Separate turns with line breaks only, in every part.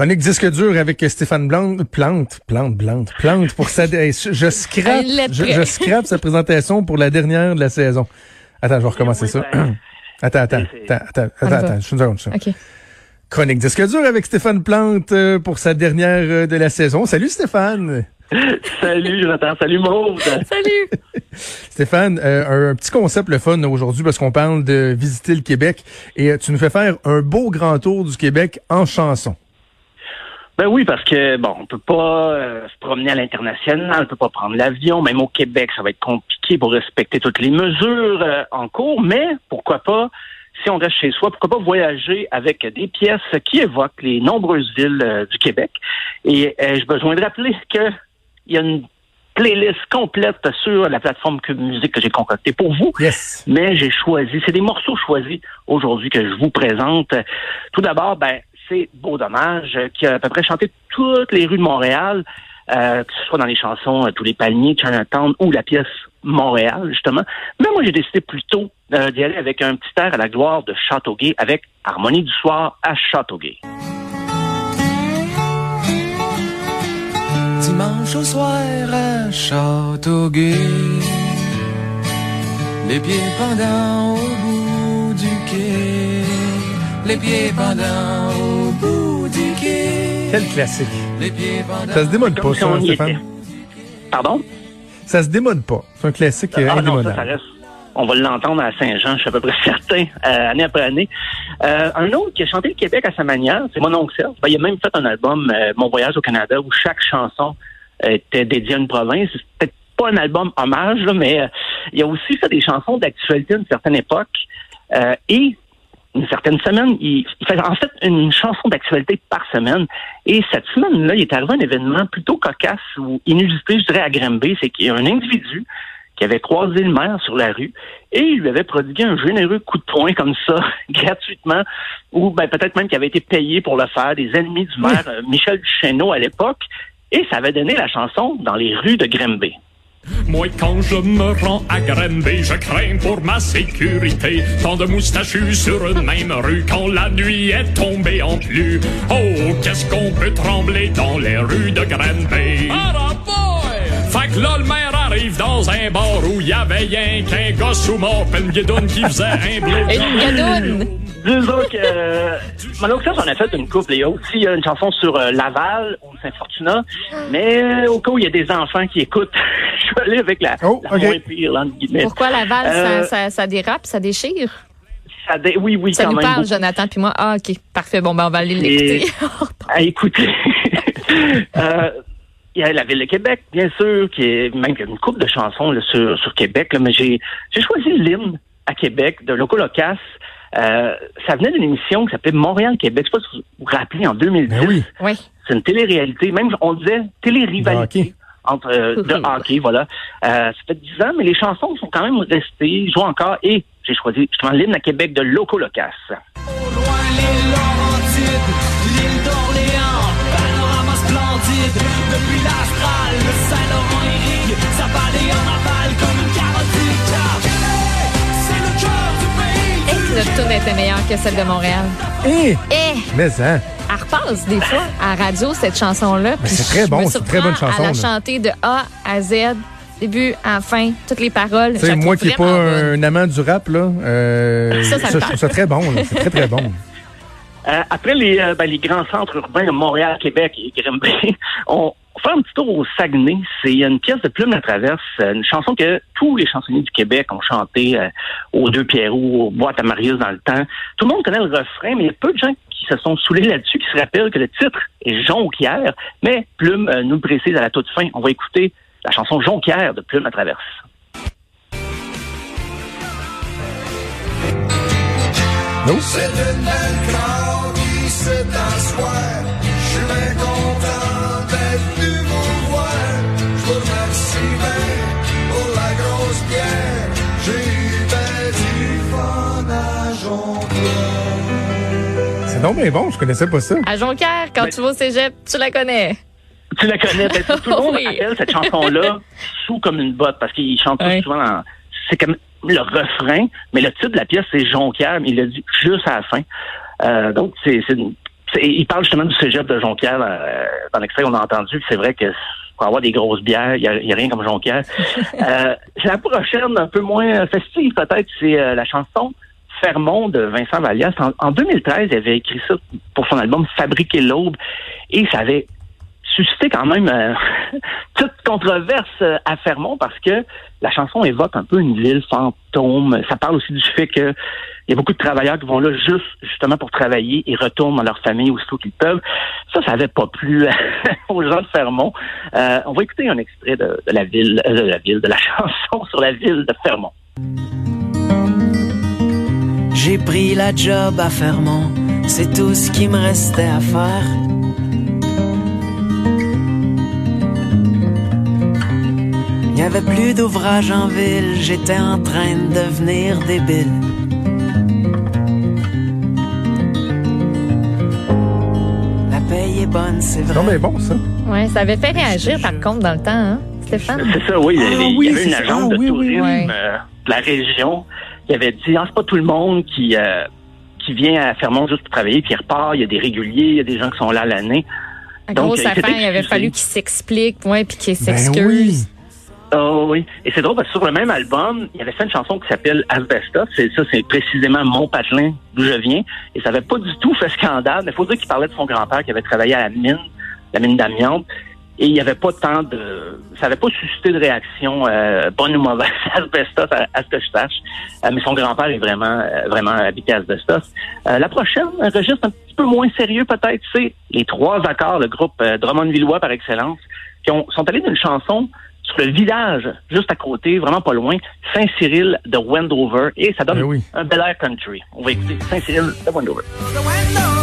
Chronique disque dur avec Stéphane Blanc, Plante, Plante, Plante, Plante pour sa, je scrape, je, je scrape sa présentation pour la dernière de la saison. Attends, je vais recommencer ça.
ben,
attends, attends, attends, attends, attends, attends, juste une seconde, juste une seconde.
OK.
Chronique disque dur avec Stéphane Plante euh, pour sa dernière euh, de la saison. Salut Stéphane.
Salut Jonathan, salut Maude.
Salut!
Stéphane, euh, un petit concept le fun aujourd'hui parce qu'on parle de visiter le Québec et euh, tu nous fais faire un beau grand tour du Québec en chanson.
Ben oui, parce que bon, on peut pas euh, se promener à l'international, on peut pas prendre l'avion, même au Québec, ça va être compliqué pour respecter toutes les mesures euh, en cours, mais pourquoi pas, si on reste chez soi, pourquoi pas voyager avec des pièces qui évoquent les nombreuses villes euh, du Québec. Et euh, j'ai besoin de rappeler que il y a une playlist complète sur la plateforme Cube Musique que j'ai concoctée pour vous.
Yes.
mais j'ai choisi, c'est des morceaux choisis aujourd'hui que je vous présente. Tout d'abord, ben, c'est Beau Dommage, euh, qui a à peu près chanté toutes les rues de Montréal, euh, que ce soit dans les chansons euh, Tous les palmiers, Chinatown ou la pièce Montréal, justement. Mais moi, j'ai décidé plutôt d'y aller avec un petit air à la gloire de Châteauguay, avec Harmonie du soir à Châteauguay.
Dimanche au soir à Châteauguay, les pieds pendant au bout du quai, les pieds pendant au
Quel classique. Ça se démode pas,
si
ça, Stéphane.
était. Pardon?
Ça se démode pas. C'est un classique euh,
Ah non, ça, ça
indémodable.
reste. On va l'entendre à Saint-Jean, je suis à peu près certain, euh, année après année. Euh, un autre qui a chanté le Québec à sa manière, c'est mon oncle Serge. Ben, il a même fait un album, euh, Mon voyage au Canada, où chaque chanson euh, était dédiée à une province. C'est peut-être pas un album hommage, là, mais euh, il a aussi fait des chansons d'actualité d'une certaine époque. Euh, et une certaine semaine, il, il fait en fait une chanson d'actualité par semaine. Et cette semaine-là, il est arrivé un événement plutôt cocasse ou inusité, je dirais, à Granby. C'est qu'il y a un individu qui avait croisé le maire sur la rue et il lui avait prodigué un généreux coup de poing comme ça, gratuitement, ou ben, peut-être même qu'il avait été payé pour le faire, des ennemis du maire euh, Michel Duchesneau à l'époque, et ça avait donné la chanson dans les rues de Granby.
Moi, quand je me rends à Granby, je crains pour ma sécurité. Tant de moustachus sur une même rue quand la nuit est tombée en pluie. Oh, qu'est-ce qu'on peut trembler dans les rues de Granby? Fait que là, le maire arrive dans un bar où il y avait rien qu'un gars sous mort, pis une guidoune qui faisait un bleu.
Une gadoune!
Disons que euh, Serge en a fait une couple. Il y a aussi euh, une chanson sur euh, Laval ou Saint-Fortuna. Mais euh, au cas où il y a des enfants qui écoutent, je vais aller avec la,
Oh,
la
ok.
moins pire, entre guillemets.
Pourquoi Laval, ça,
Euh,
ça, ça dérape, ça déchire?
Ça dé- Oui, oui,
Ça
quand
nous
même.
parle,
beaucoup.
Jonathan, puis moi. Ah, OK. Parfait. Bon, ben, on va aller
Et-
l'écouter.
à écouter. Euh, Il y a la ville de Québec, bien sûr, qui est même qu'il y a une couple de chansons là, sur, sur Québec, là, mais j'ai j'ai choisi l'hymne à Québec de Loco Locas. Euh, ça venait d'une émission qui s'appelait Montréal-Québec. Je sais pas si vous vous rappelez, en 2010.
Ben oui.
oui.
C'est une télé-réalité. Même, on disait télé-rivalité. Entre, euh, de hockey, voilà. Euh, ça fait 10 ans, mais les chansons sont quand même restées, jouent encore, et j'ai choisi justement l'hymne à Québec de Loco Locas.
Au loin splendide. Depuis l'Astral, le Saint-Laurent irrigue, sa vallée en aval comme une carotide. Car Québec, c'est le cœur du pays.
Et que notre tune était meilleure que celle de Montréal.
Eh,
Eh!
mais hein?
Elle repasse des fois à la radio, cette chanson-là.
c'est très bon, c'est une très bonne chanson,
À la
là.
chanter de A à Z, début à fin, toutes les paroles.
Tu
Je
sais,
la
moi qui n'ai pas
bonne.
un amant du rap, là, euh,
Ça, ça le
je trouve ça très bon. C'est très, très bon.
Euh, après les, euh, ben, les grands centres urbains, Montréal, Québec et Grimby, on fait un petit tour au Saguenay. C'est une pièce de Plume à traverse, euh, une chanson que tous les chansonniers du Québec ont chantée euh, aux Deux Pierrot, aux Boîtes à Marius dans le temps. Tout le monde connaît le refrain, mais il y a peu de gens qui se sont saoulés là-dessus, qui se rappellent que le titre est Jonquière. Mais Plume euh, nous le précise à la toute fin. On va écouter la chanson Jonquière de Plume à traverse.
Nope. Je suis bien content d'être venu vous voir. Je vous remercie bien pour la grosse bière. J'ai eu ben du fun à Jonquière.
C'est donc bien bon, je connaissais pas ça.
À Jonquière, quand
Mais-
tu vas au cégep, tu la connais.
Tu la connais. Ben, tout le monde
Oui.
appelle cette chanson-là sous comme une botte parce qu'il chante
Oui.
souvent dans... C'est comme le refrain, mais le titre de la pièce, c'est Jonquière, mais il l'a dit juste à la fin. Euh, donc, c'est... c'est une- c'est- il parle justement du cégep de Jonquière euh, dans l'extrait qu'on a entendu. C'est vrai que pour avoir des grosses bières, il n'y a, a rien comme Jonquière. euh, la prochaine, un peu moins festive peut-être, c'est euh, la chanson Fermont de Vincent Vallias. En, en 2013, il avait écrit ça pour son album Fabriquer l'aube et ça avait suscité quand même euh, toute controverse euh, à Fermont parce que la chanson évoque un peu une ville fantôme. Ça parle aussi du fait que il y a beaucoup de travailleurs qui vont là juste justement pour travailler et retournent dans leur famille aussitôt qu'ils peuvent. Ça, ça avait pas plu aux gens de Fermont. Euh, on va écouter un extrait de, de la ville, euh, de la ville, de la chanson sur la ville de Fermont.
J'ai pris la job à Fermont, c'est tout ce qui me restait à faire. N'y avait plus d'ouvrage en ville, j'étais en train de devenir débile. La paye est bonne, c'est vrai.
bien bon, ça.
Ouais, ça avait fait réagir par contre dans le temps, hein, Stéphane?
C'est ça, oui.
Ah
il y avait-
oui,
il y avait une agence
Ah
de
oui,
tourisme
oui.
euh, de la région qui avait dit ah, c'est pas tout le monde qui euh, qui vient à Fermont juste pour travailler, puis il repart. Il y a des réguliers, il y a des gens qui sont là l'année.
La
Donc,
grosse affaire, il avait fallu qu'il s'explique, ouais, puis qu'il
Ben
s'excuse.
oui.
Oh oui. Et c'est drôle parce que sur le même album, il avait fait une chanson qui s'appelle Asbestos. Ça, c'est précisément mon patelin d'où je viens. Et ça avait pas du tout fait scandale. Mais faut dire qu'il parlait de son grand-père qui avait travaillé à la mine, la mine d'amiante. Et il n'y avait pas tant de... Ça n'avait pas suscité de réaction euh, bonne ou mauvaise Asbestos, à, ce que je sache. Mais son grand-père est vraiment euh, vraiment habité à Asbestos. Euh, la prochaine, un registre un petit peu moins sérieux peut-être, c'est les trois accords, le groupe euh, Drummond-Villois par excellence, qui ont, sont allés d'une chanson sur le village, juste à côté, vraiment pas loin, Saint-Cyril de Wendover, et ça donne
Ben oui.
un bel air country. On va écouter Saint-Cyril de Wendover.
De Wendover,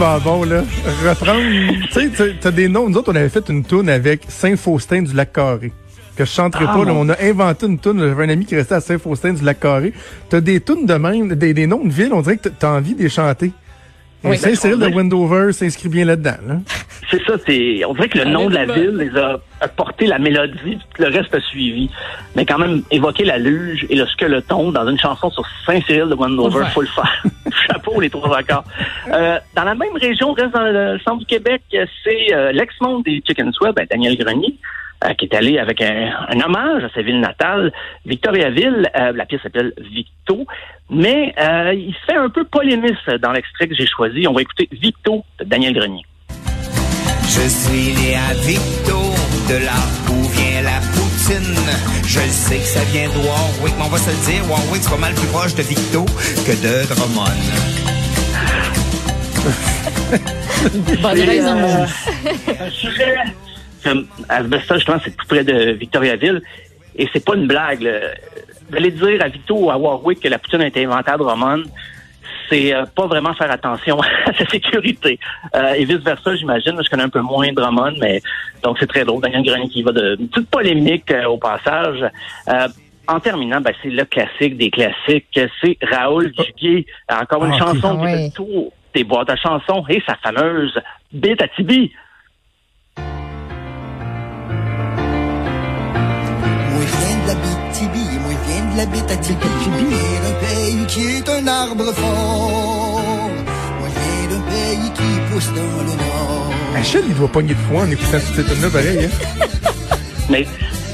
tellement bon, là. Reprendre. tu sais, t'as- des noms. Nous autres, on avait fait une toune avec Saint-Faustin du Lac-Carré. Que je chanterai
Ah,
pas, là. On a inventé une toune. J'avais un ami qui restait à Saint-Faustin du Lac-Carré. T'as des tounes de même, des, des noms de villes, on dirait que t'as- envie de les chanter.
Oui.
Saint-Cyril de
Ben, on
Wendover s'inscrit bien là-dedans, là.
C'est ça, c'est. On dirait que le nom de la ville les a, a porté la mélodie, le reste a suivi. Mais quand même, évoquer la luge et le skeleton dans une chanson sur Saint-Cyril de Wendover, faut le faire. Chapeau les trois accords. Euh, dans la même région, reste dans le centre du Québec, c'est euh, l'ex-monde des Chicken Sweat, ben, Daniel Grenier. euh, qui est allé avec un, un hommage à sa ville natale, Victoriaville. Euh, la pièce s'appelle Victo, mais euh, il se fait un peu polémiste dans l'extrait que j'ai choisi. On va écouter Victo de Daniel Grenier.
Je suis né à Victo, de là où vient la poutine. Je sais que ça vient de Warwick, mais on va se le dire, Warwick, c'est pas mal plus proche de Victo que de Drummond.
Bonne raison.
euh, un sujet. comme Asbestos, justement, c'est tout près de Victoriaville. Et c'est pas une blague. là. D'aller dire à Victo ou à Warwick que la poutine a été inventée à Drummond, c'est euh, pas vraiment faire attention à sa sécurité. Euh, et vice-versa, j'imagine. Je connais un peu moins Drummond, mais donc c'est très drôle. Daniel Grenier qui va de une petite polémique euh, au passage. Euh, en terminant, ben, c'est le classique des classiques. C'est Raoul Duguay. Encore une
Ah,
chanson qui
Ah
fait
oui.
le tour des boîtes à chansons et sa fameuse bite à Tibi.
Je viens d'un pays qui est un arbre fort. Viens d'un pays qui pousse dans le nord.
Achille, il doit pogner de foi en écoutant toutes ces tunes-là, pareil, hein.
Mais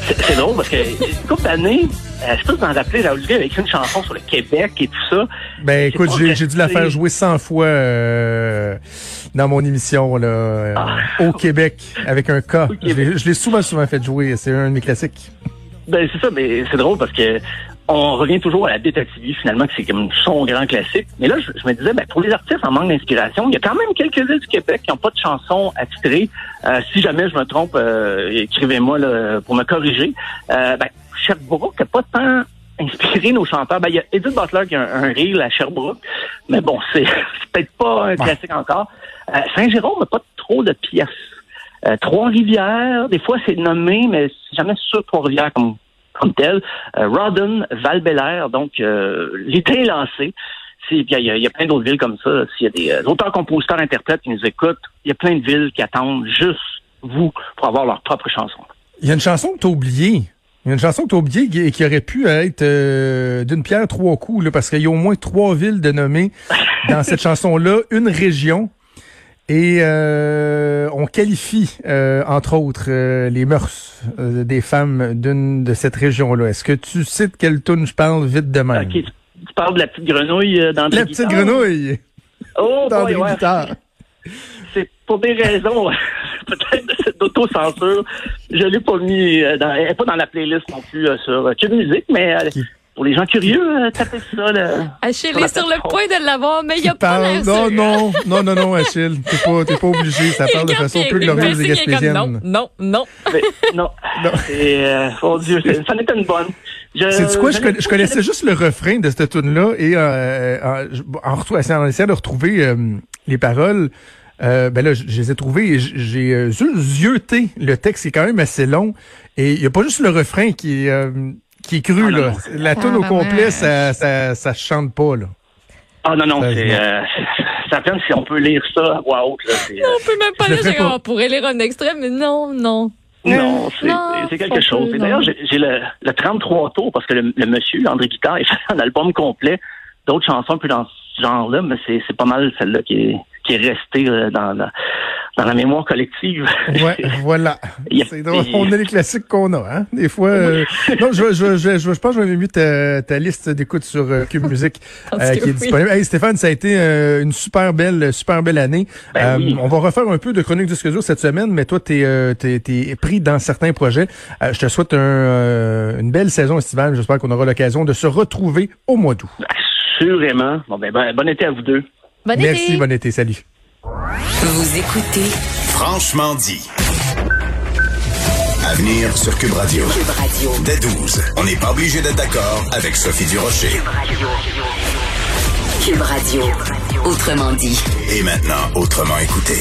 c'est drôle parce que une couple d'années, euh, je peux vous en rappeler, Raoul avait écrit une chanson sur le Québec et tout ça.
Ben écoute, j'ai dû la faire jouer 100 fois euh, dans mon émission là, euh,
Ah.
au Québec avec un K.
Au
Je l'ai- Je l'ai souvent souvent fait jouer, c'est un de mes classiques.
Ben c'est ça, mais c'est drôle parce que on revient toujours à la TV, finalement, que c'est comme son grand classique. Mais là, je, je me disais, ben, pour les artistes en manque d'inspiration, il y a quand même quelques villes du Québec qui n'ont pas de chansons attitrées. Euh, si jamais je me trompe, euh, écrivez-moi là, pour me corriger. Euh, ben, Sherbrooke n'a pas tant inspiré nos chanteurs. Ben, il y a Edith Butler qui a un, un reel à Sherbrooke, mais bon, c'est c'est peut-être pas un classique encore. Euh, Saint-Jérôme n'a pas trop de pièces. Euh, Trois-Rivières, des fois c'est nommé, mais c'est jamais sur Trois-Rivières comme, comme tel. Euh, Rodden, val donc euh, l'été est lancé. C'est- puis Il y, a- il y a plein d'autres villes comme ça. S'il y a des euh, auteurs, compositeurs, interprètes qui nous écoutent, il y a plein de villes qui attendent juste vous pour avoir leur propre chanson.
Il y a une chanson que t'as oubliée. Il y a une chanson que t'as oubliée qui, qui aurait pu être euh, d'une pierre trois coups, là, parce qu'il y a au moins trois villes de nommer dans cette chanson-là, une région. Et euh, on qualifie, euh, entre autres, euh, les mœurs euh, des femmes d'une de cette région-là. Est-ce que tu de quelle tune je parle vite de même?
Ok, tu, parles de la petite grenouille euh, dans
La petite grenouille
Oh,
dans
boy,
des
ouais.
guitares.
c'est pour des raisons peut-être d'autocensure. Je l'ai pas mis euh, dans, elle est pas dans la playlist non plus sur Cube Musique, mais pour les gens curieux, euh, tapez ça. Là,
Achille est sur le point de l'avoir, mais il
Qui
a pas l'air
Non, non, non, non, non, Achille. T'es pas, t'es pas obligé. Ça
Il
parle de façon
il
glorieuse
fait
et
signe, il est comme,
gaspésienne.
Non, non, non.
Mais, non, euh, oh Dieu, c'est- ça n'était une bonne.
C'est quoi, je, connaissais juste le refrain de cette tune là et euh, en, essayant de retrouver euh, les paroles, euh, ben là, je, je les ai trouvées et j'ai euh, zioté le texte qui est quand même assez long et il y a pas juste le refrain qui est euh, qui est cru
Ah, non,
là.
non.
La tune au
Ah,
complet, ça, ça ça se chante pas là.
Ah non, non, c'est, euh, à peine si on peut lire ça à voix haute. Là, euh,
On peut même pas lire.
pas.
On pourrait lire un extrait, mais non, non.
Non, c'est quelque chose. Et D'ailleurs, j'ai j'ai le, le 33 tours parce que le, le monsieur, André Guitard, il fait un album complet d'autres chansons un peu dans ce genre-là, mais c'est c'est pas mal celle-là qui est, qui est restée euh, dans, la, dans la mémoire collective.
Ouais, voilà. C'est drôle. On a les classiques qu'on a, hein. Des fois. euh, non, je, je, je, je, je pense que j'avais mis ta, ta liste d'écoute sur euh, Cube
Pense
euh, qui est
oui.
disponible. Hey, Stéphane, ça a été euh, une super belle, super belle année.
Ben
Euh,
oui.
On va refaire un peu de chronique disque dur cette semaine, mais toi, t'es euh, t'es t'es pris dans certains projets. Euh, je te souhaite un, euh, une belle saison estivale. J'espère qu'on aura l'occasion de se retrouver au mois d'août.
Assurément. Bon, ben, bon, bon été à vous deux.
Bon
Merci,
été.
bon été, salut.
Vous écoutez
Franchement dit. À venir sur Cube Radio.
Cube Radio.
Dès 12. On n'est pas obligé d'être d'accord avec Sophie Durocher.
Cube Radio. Autrement dit.
Et maintenant, autrement écouté.